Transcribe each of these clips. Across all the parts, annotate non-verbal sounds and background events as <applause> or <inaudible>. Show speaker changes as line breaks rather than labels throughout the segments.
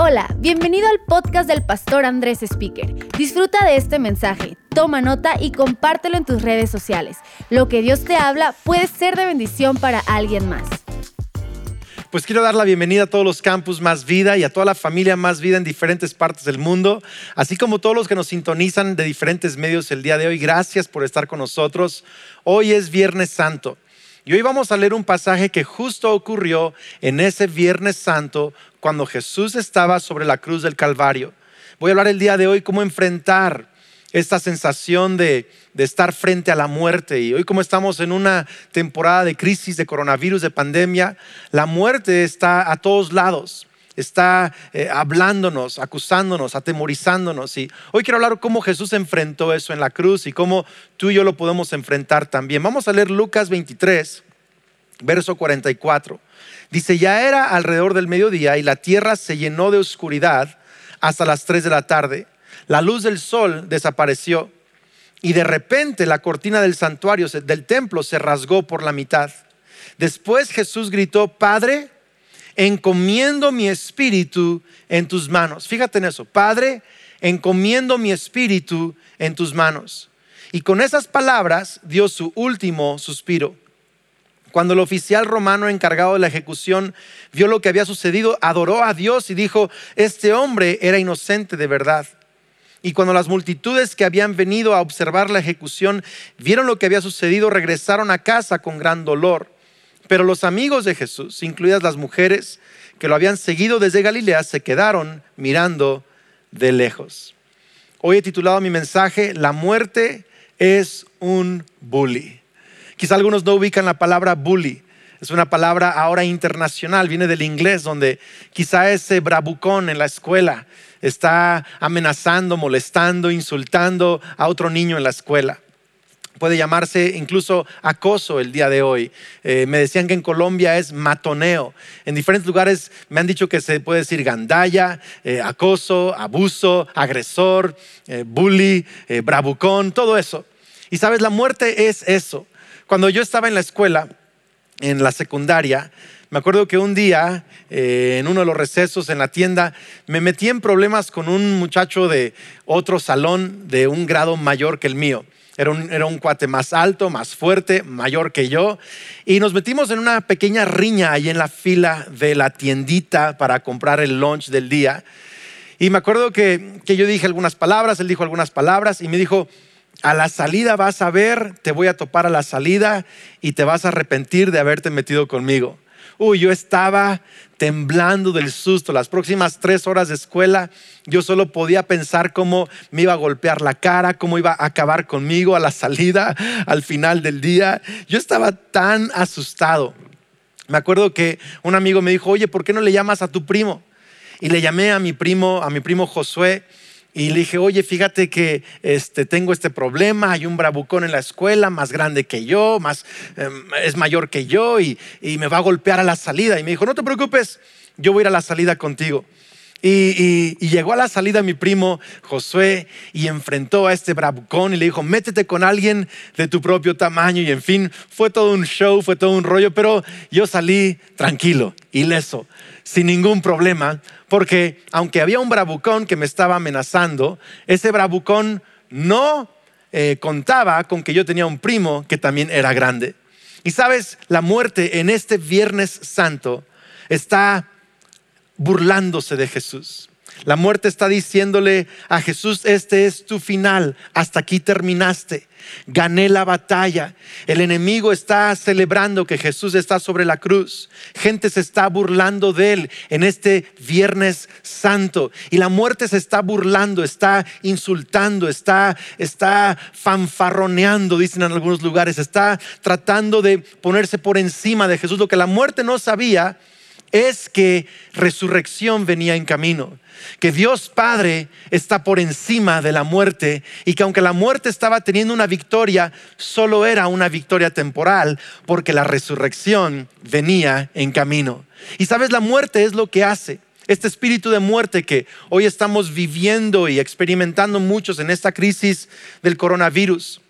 Hola, bienvenido al podcast del pastor Andrés Speaker. Disfruta de este mensaje, toma nota y compártelo en tus redes sociales. Lo que Dios te habla puede ser de bendición para alguien más.
Pues quiero dar la bienvenida a todos los campus Más Vida y a toda la familia Más Vida en diferentes partes del mundo, así como todos los que nos sintonizan de diferentes medios el día de hoy. Gracias por estar con nosotros. Hoy es Viernes Santo. Y hoy vamos a leer un pasaje que justo ocurrió en ese Viernes Santo cuando Jesús estaba sobre la cruz del Calvario. Voy a hablar el día de hoy cómo enfrentar esta sensación de, estar frente a la muerte. Y hoy como estamos en una temporada de crisis, de coronavirus, de pandemia, la muerte está a todos lados. Está eh, hablándonos, acusándonos, atemorizándonos. Y hoy quiero hablar cómo Jesús enfrentó eso en la cruz y cómo tú y yo lo podemos enfrentar también. Vamos a leer Lucas 23, verso 44. Dice, ya era alrededor del mediodía y la tierra se llenó de oscuridad hasta las 3 de la tarde. La luz del sol desapareció y de repente la cortina del santuario, del templo, se rasgó por la mitad. Después Jesús gritó, Padre, encomiendo mi espíritu en tus manos. Fíjate en eso, Padre, encomiendo mi espíritu en tus manos. Y con esas palabras dio su último suspiro. Cuando el oficial romano encargado de la ejecución vio lo que había sucedido, adoró a Dios y dijo, este hombre era inocente de verdad. Y cuando las multitudes que habían venido a observar la ejecución vieron lo que había sucedido, regresaron a casa con gran dolor. Pero los amigos de Jesús, incluidas las mujeres que lo habían seguido desde Galilea, se quedaron mirando de lejos. Hoy he titulado mi mensaje, La muerte es un bully. Quizá algunos no ubican la palabra bully. Es una palabra ahora internacional, viene del inglés, donde quizá ese bravucón en la escuela está amenazando, molestando, insultando a otro niño en la escuela. Puede llamarse incluso acoso el día de hoy. Eh, me decían que en Colombia es matoneo. En diferentes lugares me han dicho que se puede decir gandalla, eh, acoso, abuso, agresor, eh, bully, bravucón, todo eso. Y sabes, la muerte es eso. Cuando yo estaba en la escuela, en la secundaria, me acuerdo que un día, en uno de los recesos en la tienda, me metí en problemas con un muchacho de otro salón de un grado mayor que el mío. Era un, era un, cuate más alto, más fuerte, mayor que yo. Y nos metimos en una pequeña riña ahí en la fila de la tiendita para comprar el lunch del día. Y me acuerdo que, que yo dije algunas palabras, él dijo algunas palabras y me dijo, a la salida vas a ver, te voy a topar a la salida y te vas a arrepentir de haberte metido conmigo. Uy, yo estaba temblando del susto. Las próximas tres horas de escuela, yo solo podía pensar cómo me iba a golpear la cara, cómo iba a acabar conmigo a la salida, al final del día. Yo estaba tan asustado. Me acuerdo que un amigo me dijo, oye, ¿por qué no le llamas a tu primo? Y le llamé a mi primo, a mi primo Josué, y le dije, oye, fíjate que este, tengo este problema, hay un bravucón en la escuela, más grande que yo, más, em, es mayor que yo y, me va a golpear a la salida. Y me dijo, no te preocupes, yo voy a ir a la salida contigo. Y, y, llegó a la salida mi primo Josué y enfrentó a este bravucón y le dijo, métete con alguien de tu propio tamaño. Y en fin, fue todo un show, fue todo un rollo, pero yo salí tranquilo, ileso, sin ningún problema, porque aunque había un bravucón que me estaba amenazando, ese bravucón no eh, contaba con que yo tenía un primo que también era grande. Y sabes, la muerte en este Viernes Santo está burlándose de Jesús. La muerte está diciéndole a Jesús, este es tu final, hasta aquí terminaste, gané la batalla. El enemigo está celebrando que Jesús está sobre la cruz. Gente se está burlando de él en este Viernes Santo. Y la muerte se está burlando, está insultando, está, está fanfarroneando, dicen en algunos lugares, está tratando de ponerse por encima de Jesús. Lo que la muerte no sabía es que resurrección venía en camino, que Dios Padre está por encima de la muerte y que aunque la muerte estaba teniendo una victoria, solo era una victoria temporal porque la resurrección venía en camino. Y sabes, la muerte es lo que hace. Este espíritu de muerte que hoy estamos viviendo y experimentando muchos en esta crisis del coronavirus,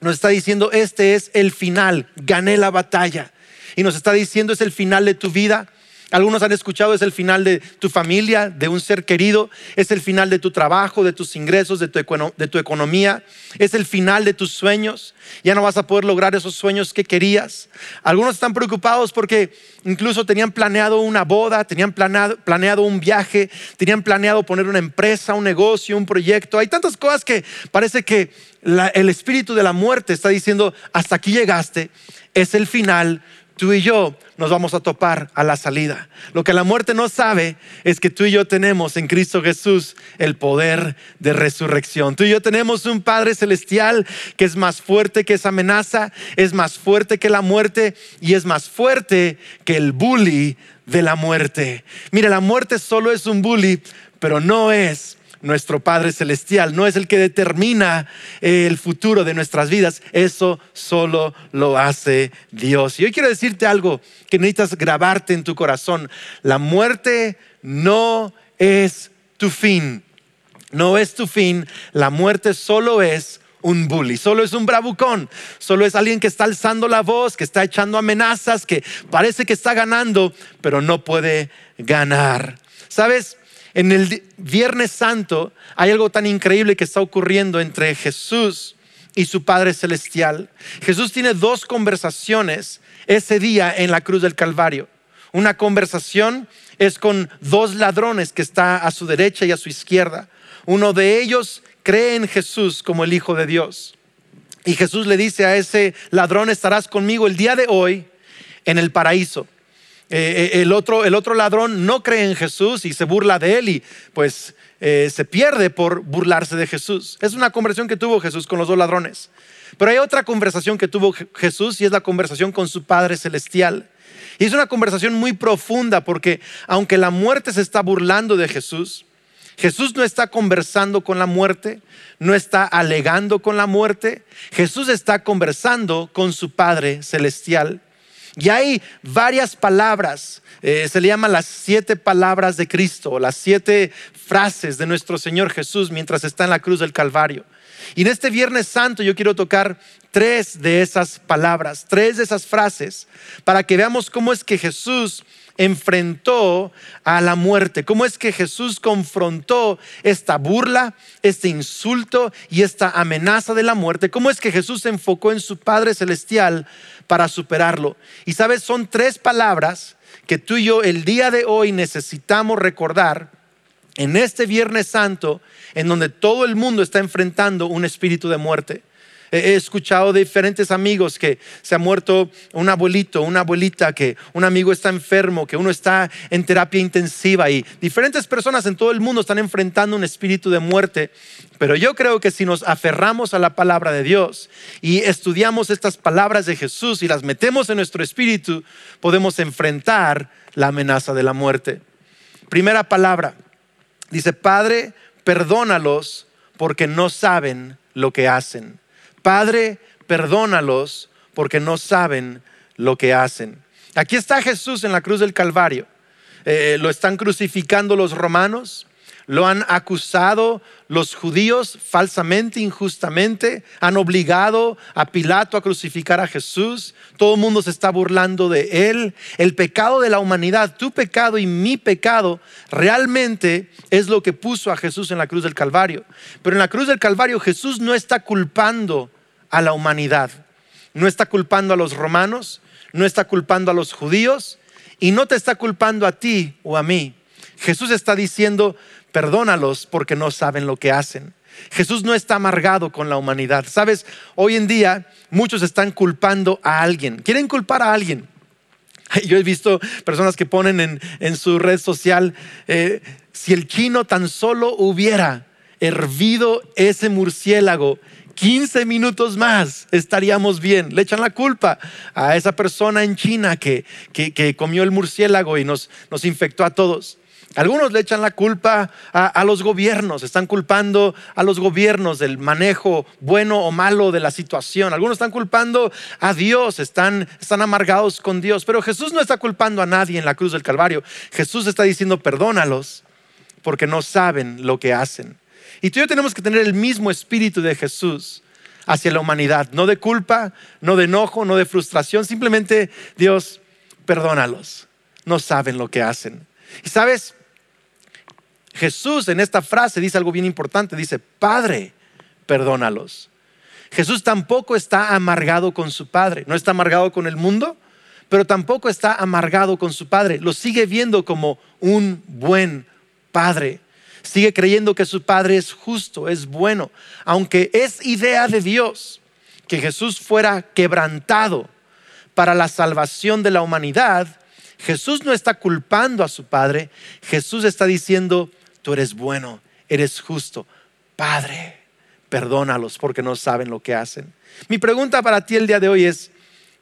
nos está diciendo, este es el final, gané la batalla. Y nos está diciendo, es el final de tu vida, Algunos han escuchado es el final de tu familia, de un ser querido, es el final de tu trabajo, de tus ingresos, de tu, economía, es el final de tus sueños. Ya no vas a poder lograr esos sueños que querías. Algunos están preocupados porque incluso tenían planeado una boda, tenían planeado un viaje, tenían planeado poner una empresa, un negocio, un proyecto. Hay tantas cosas que parece que el espíritu de la muerte está diciendo, hasta aquí llegaste, es el final, tú y yo nos vamos a topar a la salida. Lo que la muerte no sabe es que tú y yo tenemos en Cristo Jesús el poder de resurrección. Tú y yo tenemos un Padre celestial que es más fuerte que esa amenaza, es más fuerte que la muerte y es más fuerte que el bully de la muerte. Mira, la muerte solo es un bully, pero no es nuestro Padre Celestial, no es el que determina eh, el futuro de nuestras vidas, eso solo lo hace Dios. Y hoy quiero decirte algo que necesitas grabarte en tu corazón. La muerte no es tu fin, no es tu fin, la muerte solo es un bully, solo es un bravucón, solo es alguien que está alzando la voz, que está echando amenazas, que parece que está ganando, pero no puede ganar. ¿Sabes? En el Viernes Santo hay algo tan increíble que está ocurriendo entre Jesús y su Padre Celestial. Jesús tiene dos conversaciones ese día en la cruz del Calvario. Una conversación es con dos ladrones que está a su derecha y a su izquierda. Uno de ellos cree en Jesús como el Hijo de Dios. Y Jesús le dice a ese ladrón, estarás conmigo el día de hoy en el paraíso. Eh, eh, el, otro, el otro ladrón no cree en Jesús y se burla de él y pues eh, se pierde por burlarse de Jesús. Es una conversación que tuvo Jesús con los dos ladrones. Pero hay otra conversación que tuvo Jesús y es la conversación con su Padre Celestial. Y es una conversación muy profunda porque aunque la muerte se está burlando de Jesús, Jesús no está conversando con la muerte, no está alegando con la muerte, Jesús está conversando con su Padre Celestial. Y hay varias palabras, eh, se le llaman las siete palabras de Cristo, las siete frases de nuestro Señor Jesús mientras está en la cruz del Calvario. Y en este Viernes Santo yo quiero tocar tres de esas palabras, tres de esas frases, para que veamos cómo es que Jesús enfrentó a la muerte, cómo es que Jesús confrontó esta burla, este insulto y esta amenaza de la muerte, cómo es que Jesús se enfocó en su Padre Celestial para superarlo. Y sabes, son tres palabras que tú y yo el día de hoy necesitamos recordar en este Viernes Santo, en donde todo el mundo está enfrentando un espíritu de muerte. He escuchado de diferentes amigos que se ha muerto un abuelito, una abuelita, que un amigo está enfermo, que uno está en terapia intensiva y diferentes personas en todo el mundo están enfrentando un espíritu de muerte. Pero yo creo que si nos aferramos a la palabra de Dios y estudiamos estas palabras de Jesús y las metemos en nuestro espíritu, podemos enfrentar la amenaza de la muerte. Primera palabra, dice, Padre, perdónalos porque no saben lo que hacen. Padre, perdónalos porque no saben lo que hacen. Aquí está Jesús en la cruz del Calvario. Eh, lo están crucificando los romanos, lo han acusado los judíos falsamente, injustamente, han obligado a Pilato a crucificar a Jesús, todo el mundo se está burlando de él. El pecado de la humanidad, tu pecado y mi pecado, realmente es lo que puso a Jesús en la cruz del Calvario. Pero en la cruz del Calvario Jesús no está culpando a la humanidad. No está culpando a los romanos, no está culpando a los judíos y no te está culpando a ti o a mí. Jesús está diciendo, perdónalos porque no saben lo que hacen. Jesús no está amargado con la humanidad. Sabes, hoy en día muchos están culpando a alguien, quieren culpar a alguien. Yo he visto personas que ponen en, su red social, eh, si el chino tan solo hubiera hervido ese murciélago 15 minutos más estaríamos bien. Le echan la culpa a esa persona en China que, comió el murciélago y nos, infectó a todos. Algunos le echan la culpa a, los gobiernos, están culpando a los gobiernos del manejo bueno o malo de la situación. Algunos están culpando a Dios, están, están amargados con Dios. Pero Jesús no está culpando a nadie en la cruz del Calvario. Jesús está diciendo, perdónalos porque no saben lo que hacen. Y tú y yo tenemos que tener el mismo espíritu de Jesús hacia la humanidad, no de culpa, no de enojo, no de frustración, simplemente Dios, perdónalos. no saben lo que hacen. Y sabes, Jesús en esta frase dice algo bien importante, dice, Padre, perdónalos. Jesús tampoco está amargado con su Padre, no está amargado con el mundo, pero tampoco está amargado con su Padre, lo sigue viendo como un buen Padre. Sigue creyendo que su Padre es justo, es bueno, aunque es idea de Dios que Jesús fuera quebrantado para la salvación de la humanidad, Jesús no está culpando a su Padre, Jesús está diciendo, tú eres bueno, eres justo, Padre, perdónalos porque no saben lo que hacen. Mi pregunta para ti el día de hoy es,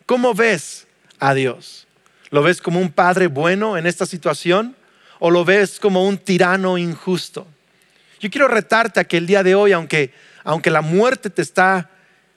¿cómo ves a Dios? ¿Lo ves como un Padre bueno en esta situación o lo ves como un tirano injusto? Yo quiero retarte a que el día de hoy, aunque, aunque la muerte te está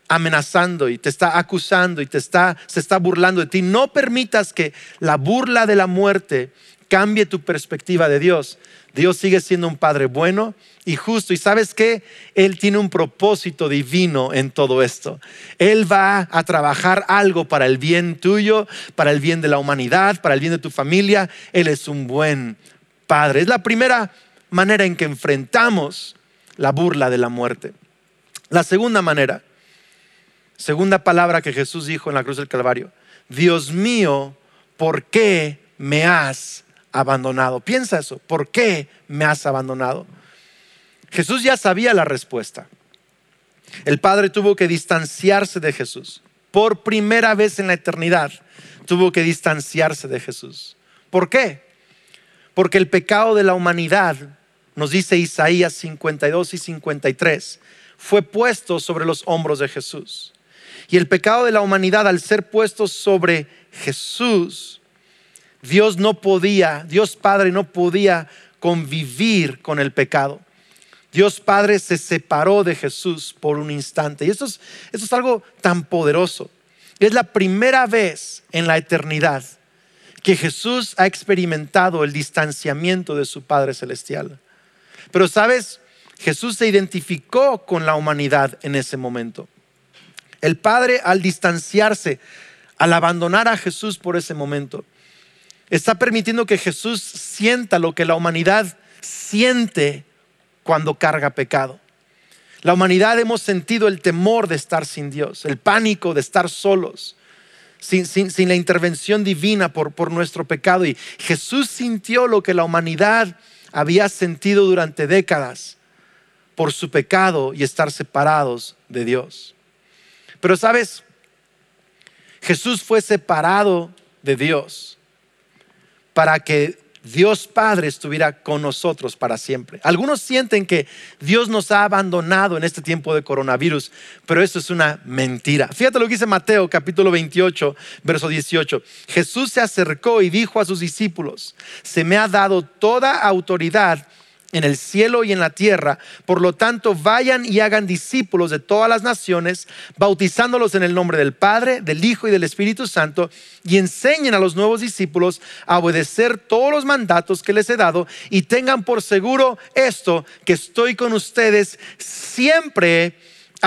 amenazando y te está acusando y te está, se está burlando de ti, no permitas que la burla de la muerte cambie tu perspectiva de Dios. Dios sigue siendo un Padre bueno y justo. Y sabes que Él tiene un propósito divino en todo esto. Él va a trabajar algo para el bien tuyo, para el bien de la humanidad, para el bien de tu familia. Él es un buen Padre. Es la primera manera en que enfrentamos la burla de la muerte. La segunda manera Segunda palabra que Jesús dijo en la cruz del Calvario. Dios mío, ¿por qué me has abandonado? Piensa eso, ¿por qué me has abandonado? Jesús ya sabía la respuesta. El Padre tuvo que distanciarse de Jesús. Por primera vez en la eternidad tuvo que distanciarse de Jesús. ¿Por qué? Porque el pecado de la humanidad, nos dice Isaías 52 y 53, fue puesto sobre los hombros de Jesús. Y el pecado de la humanidad al ser puesto sobre Jesús, Dios no podía, Dios Padre no podía convivir con el pecado. Dios Padre se separó de Jesús por un instante. Y esto es, esto es algo tan poderoso. Es la primera vez en la eternidad que Jesús ha experimentado el distanciamiento de su Padre Celestial. Pero sabes, Jesús se identificó con la humanidad en ese momento. El Padre al distanciarse, al abandonar a Jesús por ese momento, está permitiendo que Jesús sienta lo que la humanidad siente cuando carga pecado. La humanidad hemos sentido el temor de estar sin Dios, el pánico de estar solos, sin, la intervención divina por, por nuestro pecado. Y Jesús sintió lo que la humanidad había sentido durante décadas por su pecado y estar separados de Dios. Pero sabes, Jesús fue separado de Dios para que Dios Padre estuviera con nosotros para siempre. Algunos sienten que Dios nos ha abandonado en este tiempo de coronavirus, pero eso es una mentira. Fíjate lo que dice Mateo capítulo 28, verso 18. Jesús se acercó y dijo a sus discípulos, se me ha dado toda autoridad en el cielo y en la tierra. Por lo tanto, vayan y hagan discípulos de todas las naciones, bautizándolos en el nombre del Padre, del Hijo y del Espíritu Santo, y enseñen a los nuevos discípulos a obedecer todos los mandatos que les he dado, y tengan por seguro esto, que estoy con ustedes siempre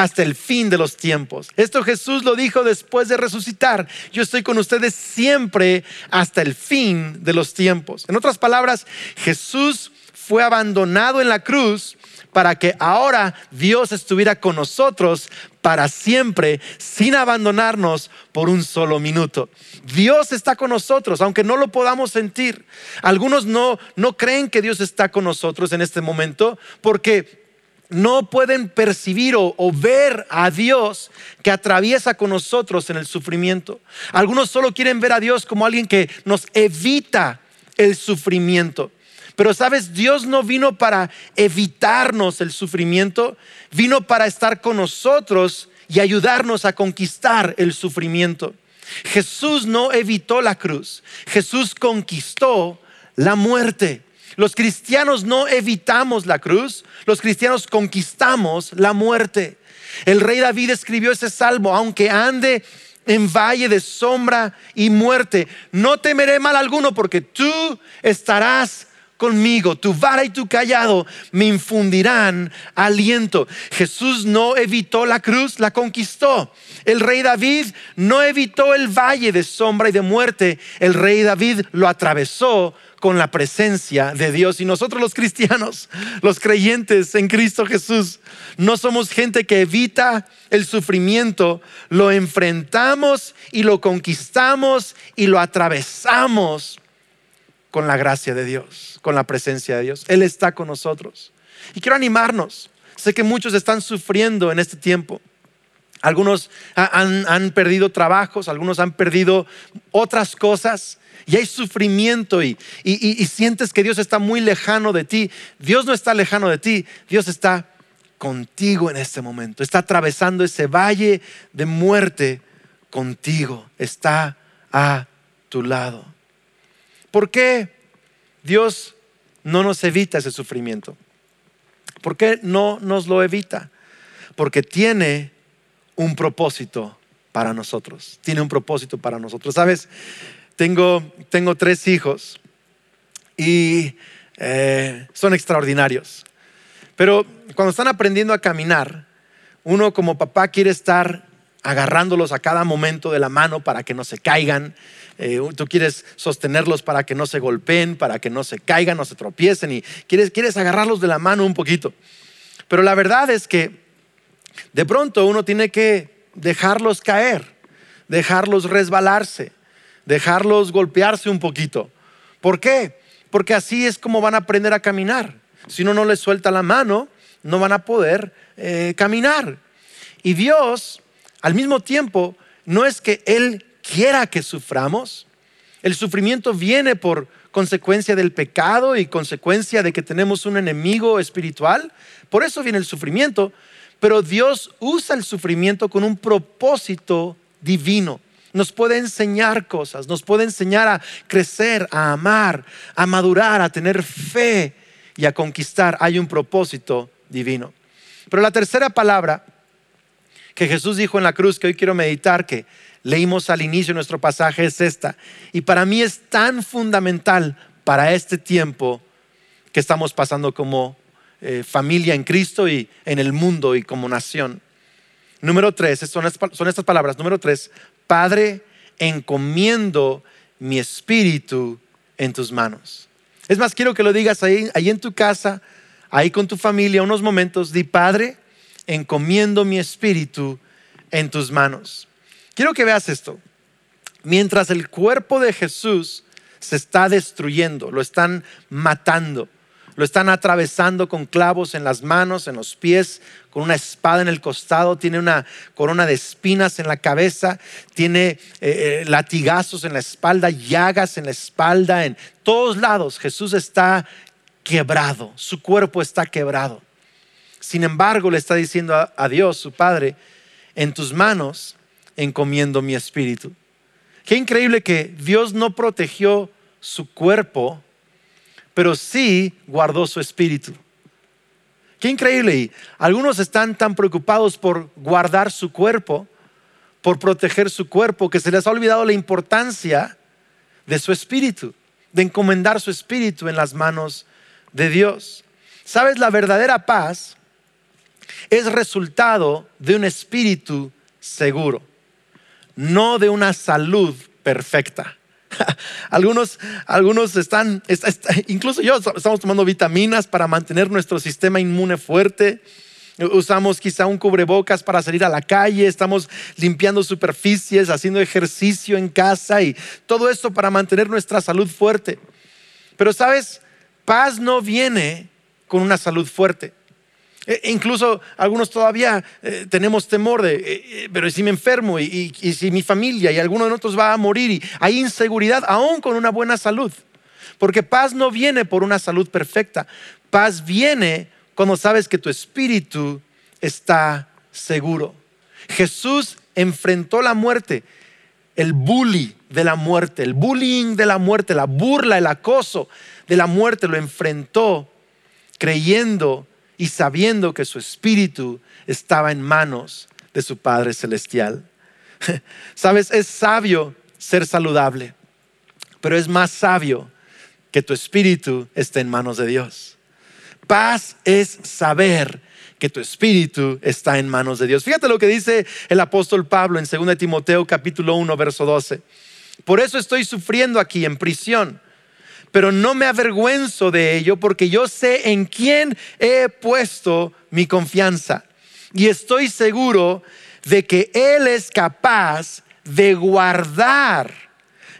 hasta el fin de los tiempos. Esto Jesús lo dijo después de resucitar. Yo estoy con ustedes siempre hasta el fin de los tiempos. En otras palabras, Jesús fue abandonado en la cruz para que ahora Dios estuviera con nosotros para siempre, sin abandonarnos por un solo minuto. Dios está con nosotros, aunque no lo podamos sentir. Algunos no, no creen que Dios está con nosotros en este momento porque no pueden percibir o, ver a Dios que atraviesa con nosotros en el sufrimiento. Algunos solo quieren ver a Dios como alguien que nos evita el sufrimiento. Pero sabes, Dios no vino para evitarnos el sufrimiento, vino para estar con nosotros y ayudarnos a conquistar el sufrimiento. Jesús no evitó la cruz, Jesús conquistó la muerte. Los cristianos no evitamos la cruz, los cristianos conquistamos la muerte. El rey David escribió ese salmo, aunque ande en valle de sombra y muerte, no temeré mal alguno porque tú estarás conmigo, tu vara y tu callado me infundirán aliento. Jesús no evitó la cruz, la conquistó. El rey David no evitó el valle de sombra y de muerte, el rey David lo atravesó con la presencia de Dios. Y nosotros los cristianos, los creyentes en Cristo Jesús, no somos gente que evita el sufrimiento, lo enfrentamos y lo conquistamos y lo atravesamos con la gracia de Dios, con la presencia de Dios. Él está con nosotros. Y quiero animarnos. Sé que muchos están sufriendo en este tiempo. Algunos han, perdido trabajos, algunos han perdido otras cosas y hay sufrimiento y, y, sientes que Dios está muy lejano de ti. Dios no está lejano de ti, Dios está contigo en este momento. Está atravesando ese valle de muerte contigo. Está a tu lado. ¿Por qué Dios no nos evita ese sufrimiento? ¿Por qué no nos lo evita? Porque tiene un propósito para nosotros. Tiene un propósito para nosotros. Sabes, tengo, tengo tres hijos y eh, son extraordinarios. Pero cuando están aprendiendo a caminar, uno como papá quiere estar agarrándolos a cada momento de la mano para que no se caigan. Eh, tú quieres sostenerlos para que no se golpeen, para que no se caigan, no se tropiecen y quieres, quieres agarrarlos de la mano un poquito. Pero la verdad es que de pronto uno tiene que dejarlos caer, dejarlos resbalarse, dejarlos golpearse un poquito. ¿Por qué? Porque así es como van a aprender a caminar. Si uno no les suelta la mano, no van a poder eh, caminar. Y Dios, al mismo tiempo, no es que Él quiera que suframos. El sufrimiento viene por consecuencia del pecado y consecuencia de que tenemos un enemigo espiritual. Por eso viene el sufrimiento. Pero Dios usa el sufrimiento con un propósito divino. Nos puede enseñar cosas, nos puede enseñar a crecer, a amar, a madurar, a tener fe y a conquistar. Hay un propósito divino. Pero la tercera palabra que Jesús dijo en la cruz, que hoy quiero meditar, que leímos al inicio de nuestro pasaje, es esta. Y para mí es tan fundamental para este tiempo que estamos pasando como eh, familia en Cristo y en el mundo y como nación. Número tres, son, estas palabras. Número tres, Padre, encomiendo mi espíritu en tus manos. Es más, quiero que lo digas ahí, ahí en tu casa, ahí con tu familia, unos momentos. Di, Padre, encomiendo mi espíritu en tus manos. Quiero que veas esto. Mientras el cuerpo de Jesús se está destruyendo, lo están matando, lo están atravesando con clavos en las manos, en los pies, con una espada en el costado, tiene una corona de espinas en la cabeza, tiene eh, eh, latigazos en la espalda, llagas en la espalda, en todos lados. Jesús está quebrado, su cuerpo está quebrado. Sin embargo, le está diciendo a Dios, su Padre, en tus manos encomiendo mi espíritu. Qué increíble que Dios no protegió su cuerpo pero sí guardó su espíritu. Qué increíble. Y algunos están tan preocupados por guardar su cuerpo, por proteger su cuerpo, que se les ha olvidado la importancia de su espíritu, de encomendar su espíritu en las manos de Dios. ¿Sabes? La verdadera paz es resultado de un espíritu seguro, no de una salud perfecta. <laughs> algunos, algunos están, incluso yo, estamos tomando vitaminas para mantener nuestro sistema inmune fuerte. Usamos quizá un cubrebocas para salir a la calle, estamos limpiando superficies, haciendo ejercicio en casa y todo esto para mantener nuestra salud fuerte. Pero sabes, paz no viene con una salud fuerte. E, incluso algunos todavía eh, tenemos temor de, eh, eh, pero si me enfermo y, si mi familia y alguno de nosotros va a morir y hay inseguridad aún con una buena salud. Porque paz no viene por una salud perfecta. Paz viene cuando sabes que tu espíritu está seguro. Jesús enfrentó la muerte, el bully de la muerte, el bullying de la muerte, la burla, el acoso de la muerte, lo enfrentó creyendo y sabiendo que su espíritu estaba en manos de su Padre Celestial. <laughs> Sabes, es sabio ser saludable, pero es más sabio que tu espíritu esté en manos de Dios. Paz es saber que tu espíritu está en manos de Dios. Fíjate lo que dice el apóstol Pablo en 2 Timoteo capítulo 1, verso 12. Por eso estoy sufriendo aquí en prisión, pero no me avergüenzo de ello porque yo sé en quién he puesto mi confianza. Y estoy seguro de que Él es capaz de guardar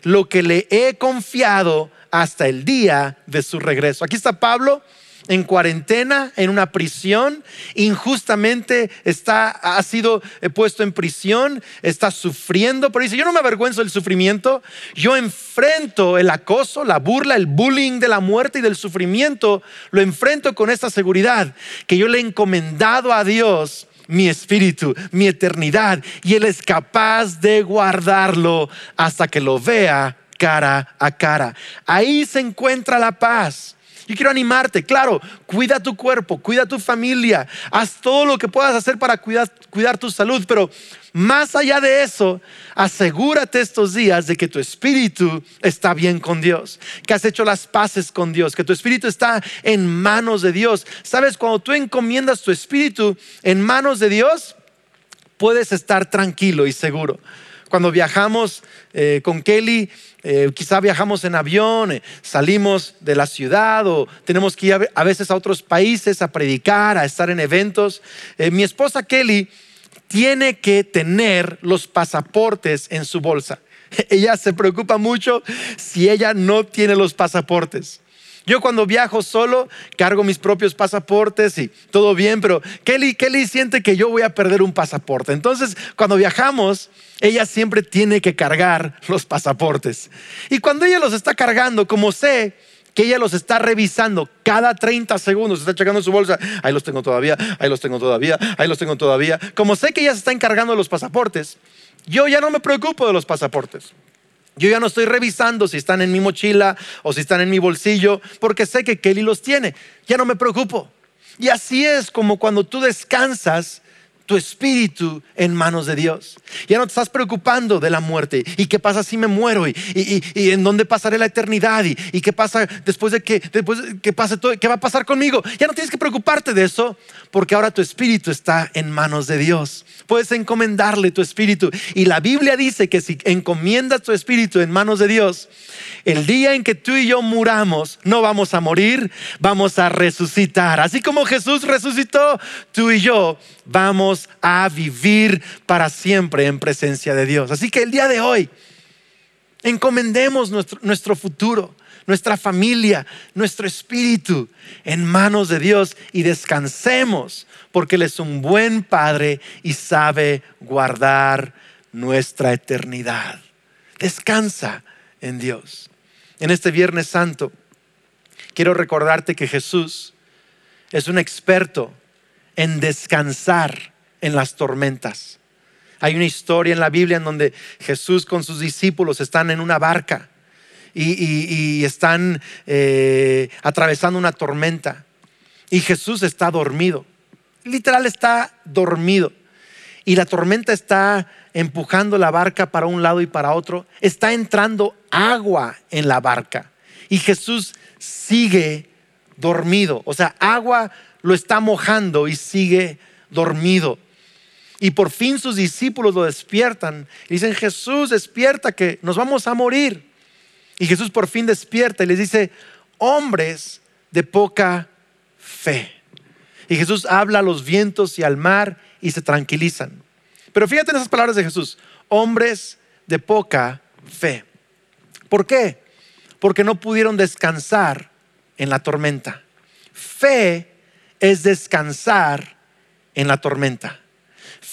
lo que le he confiado hasta el día de su regreso. Aquí está Pablo en cuarentena, en una prisión, injustamente está, ha sido eh, puesto en prisión, está sufriendo, pero dice, yo no me avergüenzo del sufrimiento, yo enfrento el acoso, la burla, el bullying de la muerte y del sufrimiento, lo enfrento con esta seguridad, que yo le he encomendado a Dios mi espíritu, mi eternidad, y Él es capaz de guardarlo hasta que lo vea cara a cara. Ahí se encuentra la paz. Yo quiero animarte, claro, cuida tu cuerpo, cuida tu familia, haz todo lo que puedas hacer para cuidar, tu salud, pero más allá de eso, asegúrate estos días de que tu espíritu está bien con Dios, que has hecho las paces con Dios, que tu espíritu está en manos de Dios. Sabes, cuando tú encomiendas tu espíritu en manos de Dios, puedes estar tranquilo y seguro. Cuando viajamos eh, con Kelly, eh, quizá viajamos en avión, eh, salimos de la ciudad o tenemos que ir a, veces a otros países a predicar, a estar en eventos. mi esposa Kelly tiene que tener los pasaportes en su bolsa. <laughs> Ella se preocupa mucho si ella no tiene los pasaportes. Yo cuando viajo solo cargo mis propios pasaportes y todo bien, pero Kelly, Kelly siente que yo voy a perder un pasaporte. Entonces, cuando viajamos, ella siempre tiene que cargar los pasaportes. Y cuando ella los está cargando, como sé que ella los está revisando cada 30 segundos, está checando su bolsa, ahí los tengo todavía, ahí los tengo todavía, ahí los tengo todavía. Como sé que ella se está encargando de los pasaportes, yo ya no me preocupo de los pasaportes. Yo ya no estoy revisando si están en mi mochila o si están en mi bolsillo, porque sé que Kelly los tiene. Ya no me preocupo. Y así es como cuando tú descansas tu espíritu en manos de Dios. Ya no te estás preocupando de la muerte. ¿Y qué pasa si me muero? ¿Y, en dónde pasaré la eternidad? ¿Y, qué pasa después de que, después que pase todo? ¿Qué va a pasar conmigo? Ya no tienes que preocuparte de eso porque ahora tu espíritu está en manos de Dios. Puedes encomendarle tu espíritu. Y la Biblia dice que si encomiendas tu espíritu en manos de Dios, el día en que tú y yo muramos, no vamos a morir, vamos a resucitar. Así como Jesús resucitó, tú y yo vamos a vivir para siempre en presencia de Dios. Así que el día de hoy, encomendemos nuestro, futuro nuestra familia, nuestro espíritu en manos de Dios y descansemos porque Él es un buen Padre y sabe guardar nuestra eternidad. Descansa en Dios. En este Viernes Santo, quiero recordarte que Jesús es un experto en descansar en las tormentas. Hay una historia en la Biblia en donde Jesús con sus discípulos están en una barca y, están eh, atravesando una tormenta y Jesús está dormido. Literal está dormido y la tormenta está empujando la barca para un lado y para otro. Está entrando agua en la barca y Jesús sigue dormido. O sea, agua lo está mojando y sigue dormido. Y por fin sus discípulos lo despiertan y dicen, Jesús, despierta que nos vamos a morir. Y Jesús por fin despierta y les dice, hombres de poca fe. Y Jesús habla a los vientos y al mar y se tranquilizan. Pero fíjate en esas palabras de Jesús, hombres de poca fe. ¿Por qué? Porque no pudieron descansar en la tormenta. Fe es descansar en la tormenta.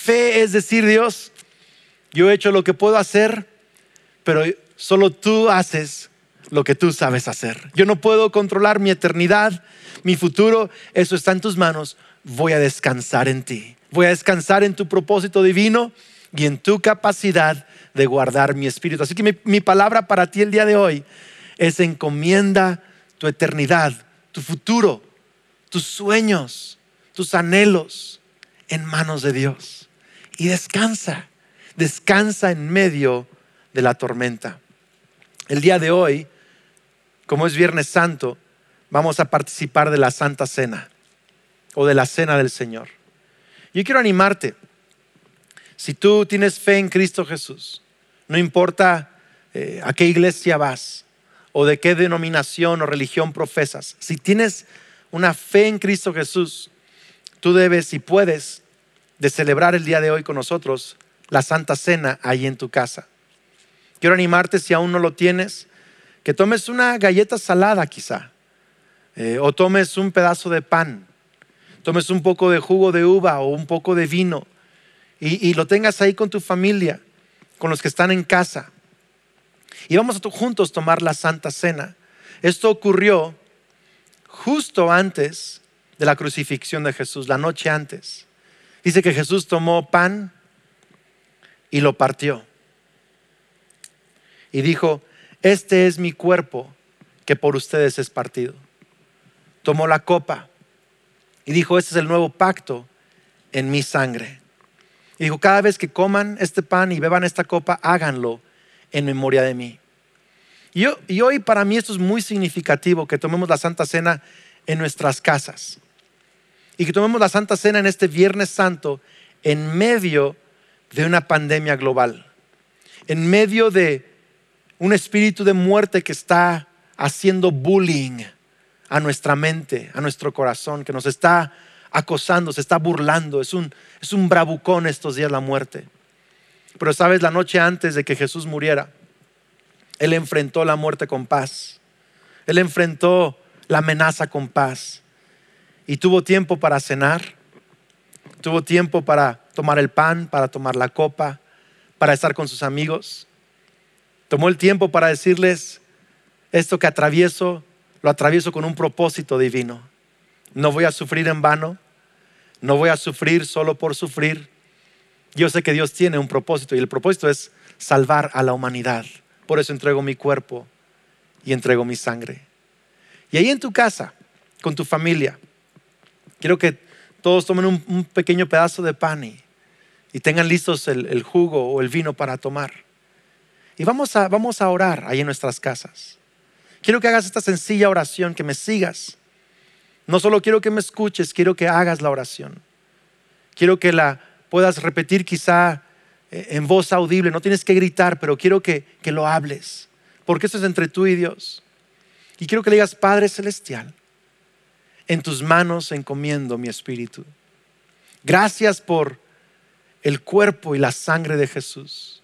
Fe es decir, Dios, yo he hecho lo que puedo hacer, pero solo tú haces lo que tú sabes hacer. Yo no puedo controlar mi eternidad, mi futuro, eso está en tus manos. Voy a descansar en ti. Voy a descansar en tu propósito divino y en tu capacidad de guardar mi espíritu. Así que mi, palabra para ti el día de hoy es encomienda tu eternidad, tu futuro, tus sueños, tus anhelos en manos de Dios. Y descansa, descansa en medio de la tormenta. El día de hoy como es Viernes Santo, vamos a participar de la Santa Cena o de la Cena del Señor. Yo quiero animarte. Si tú tienes fe en Cristo Jesús, no importa eh, a qué iglesia vas o de qué denominación o religión profesas, si tienes una fe en Cristo Jesús, tú debes y puedes de celebrar el día de hoy con nosotros la Santa Cena ahí en tu casa. Quiero animarte si aún no lo tienes, que tomes una galleta salada quizá, eh, o tomes un pedazo de pan, tomes un poco de jugo de uva o un poco de vino y, lo tengas ahí con tu familia, con los que están en casa. Y vamos a juntos tomar la Santa Cena. Esto ocurrió justo antes de la crucifixión de Jesús, la noche antes. Dice que Jesús tomó pan y lo partió. Y dijo, este es mi cuerpo que por ustedes es partido. Tomó la copa y dijo, este es el nuevo pacto en mi sangre. Y dijo, cada vez que coman este pan y beban esta copa, háganlo en memoria de mí. Y, hoy para mí esto es muy significativo, que tomemos la Santa Cena en nuestras casas. Y que tomemos la Santa Cena en este Viernes Santo en medio de una pandemia global. En medio de un espíritu de muerte que está haciendo bullying a nuestra mente, a nuestro corazón, que nos está acosando, se está burlando. Es un, es un bravucón estos días la muerte. Pero sabes, la noche antes de que Jesús muriera, Él enfrentó la muerte con paz. Él enfrentó la amenaza con paz. Y tuvo tiempo para cenar, tuvo tiempo para tomar el pan, para tomar la copa, para estar con sus amigos. Tomó el tiempo para decirles, esto que atravieso, lo atravieso con un propósito divino. No voy a sufrir en vano, no voy a sufrir solo por sufrir. Yo sé que Dios tiene un propósito y el propósito es salvar a la humanidad. Por eso entrego mi cuerpo y entrego mi sangre. Y ahí en tu casa, con tu familia, quiero que todos tomen un, pequeño pedazo de pan y, tengan listos el, jugo o el vino para tomar. Y vamos a, vamos a orar ahí en nuestras casas. Quiero que hagas esta sencilla oración, que me sigas. No solo quiero que me escuches, quiero que hagas la oración. Quiero que la puedas repetir quizá eh, en voz audible, no tienes que gritar, pero quiero que, que lo hables, porque esto es entre tú y Dios. Y quiero que le digas, Padre Celestial, en tus manos encomiendo mi espíritu. Gracias por el cuerpo y la sangre de Jesús.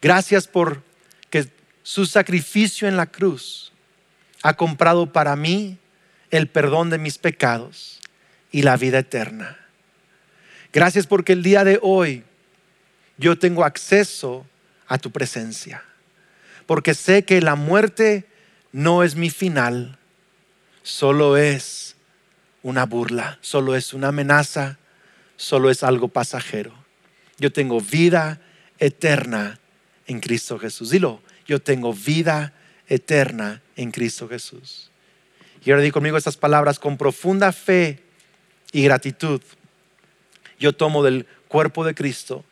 Gracias por que su sacrificio en la cruz ha comprado para mí el perdón de mis pecados y la vida eterna. Gracias porque el día de hoy yo tengo acceso a tu presencia. Porque sé que la muerte no es mi final, solo es una burla, solo es una amenaza, solo es algo pasajero. Yo tengo vida eterna en Cristo Jesús. Dilo, yo tengo vida eterna en Cristo Jesús. Y ahora di conmigo estas palabras con profunda fe y gratitud. Yo tomo del cuerpo de Cristo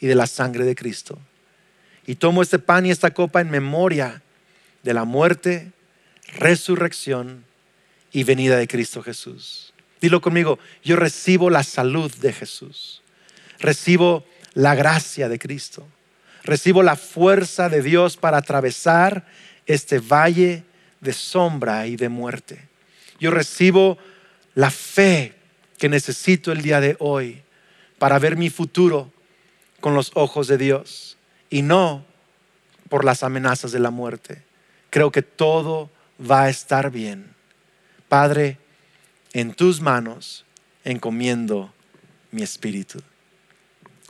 y de la sangre de Cristo. Y tomo este pan y esta copa en memoria de la muerte, resurrección y venida de Cristo Jesús. Dilo conmigo, yo recibo la salud de Jesús. Recibo la gracia de Cristo. Recibo la fuerza de Dios para atravesar este valle de sombra y de muerte. Yo recibo la fe que necesito el día de hoy para ver mi futuro con los ojos de Dios y no por las amenazas de la muerte. Creo que todo va a estar bien. Padre, en tus manos encomiendo mi espíritu.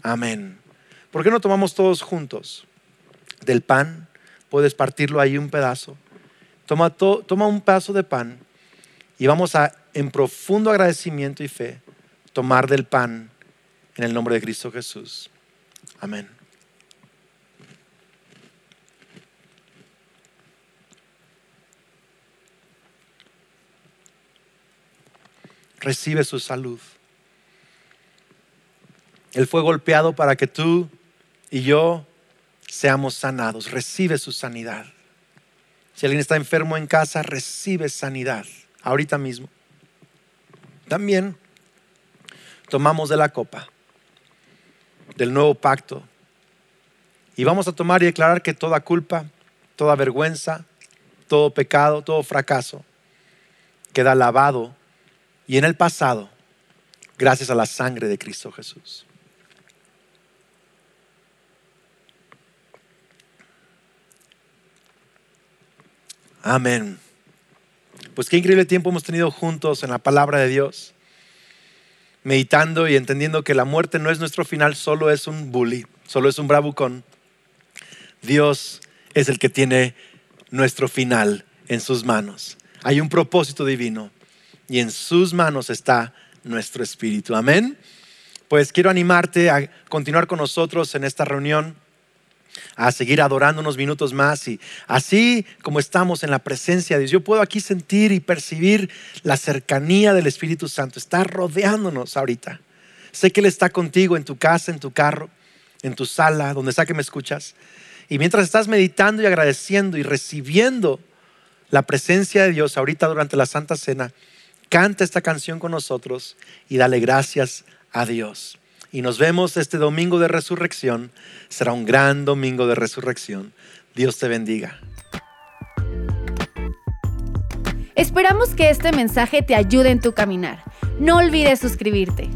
Amén. ¿Por qué no tomamos todos juntos del pan? Puedes partirlo ahí un pedazo. Toma, toma un pedazo de pan y vamos a, en profundo agradecimiento y fe, tomar del pan en el nombre de Cristo Jesús. Amén. Recibe su salud. Él fue golpeado para que tú y yo seamos sanados. Recibe su sanidad. Si alguien está enfermo en casa, recibe sanidad ahorita mismo. También tomamos de la copa del nuevo pacto y vamos a tomar y declarar que toda culpa, toda vergüenza, todo pecado, todo fracaso queda lavado y en el pasado gracias a la sangre de Cristo Jesús. Amén. Pues qué increíble tiempo hemos tenido juntos en la palabra de Dios, meditando y entendiendo que la muerte no es nuestro final, solo es un bully, solo es un bravucón. Dios es el que tiene nuestro final en sus manos. Hay un propósito divino y en sus manos está nuestro espíritu. Amén. Pues quiero animarte a continuar con nosotros en esta reunión a seguir adorando unos minutos más y así como estamos en la presencia de Dios, yo puedo aquí sentir y percibir la cercanía del Espíritu Santo, está rodeándonos ahorita. Sé que Él está contigo en tu casa, en tu carro, en tu sala, donde sea que me escuchas. Y mientras estás meditando y agradeciendo y recibiendo la presencia de Dios ahorita durante la Santa Cena, canta esta canción con nosotros y dale gracias a Dios y nos vemos este domingo de resurrección. Será un gran domingo de resurrección. Dios te bendiga.
Esperamos que este mensaje te ayude en tu caminar. No olvides suscribirte.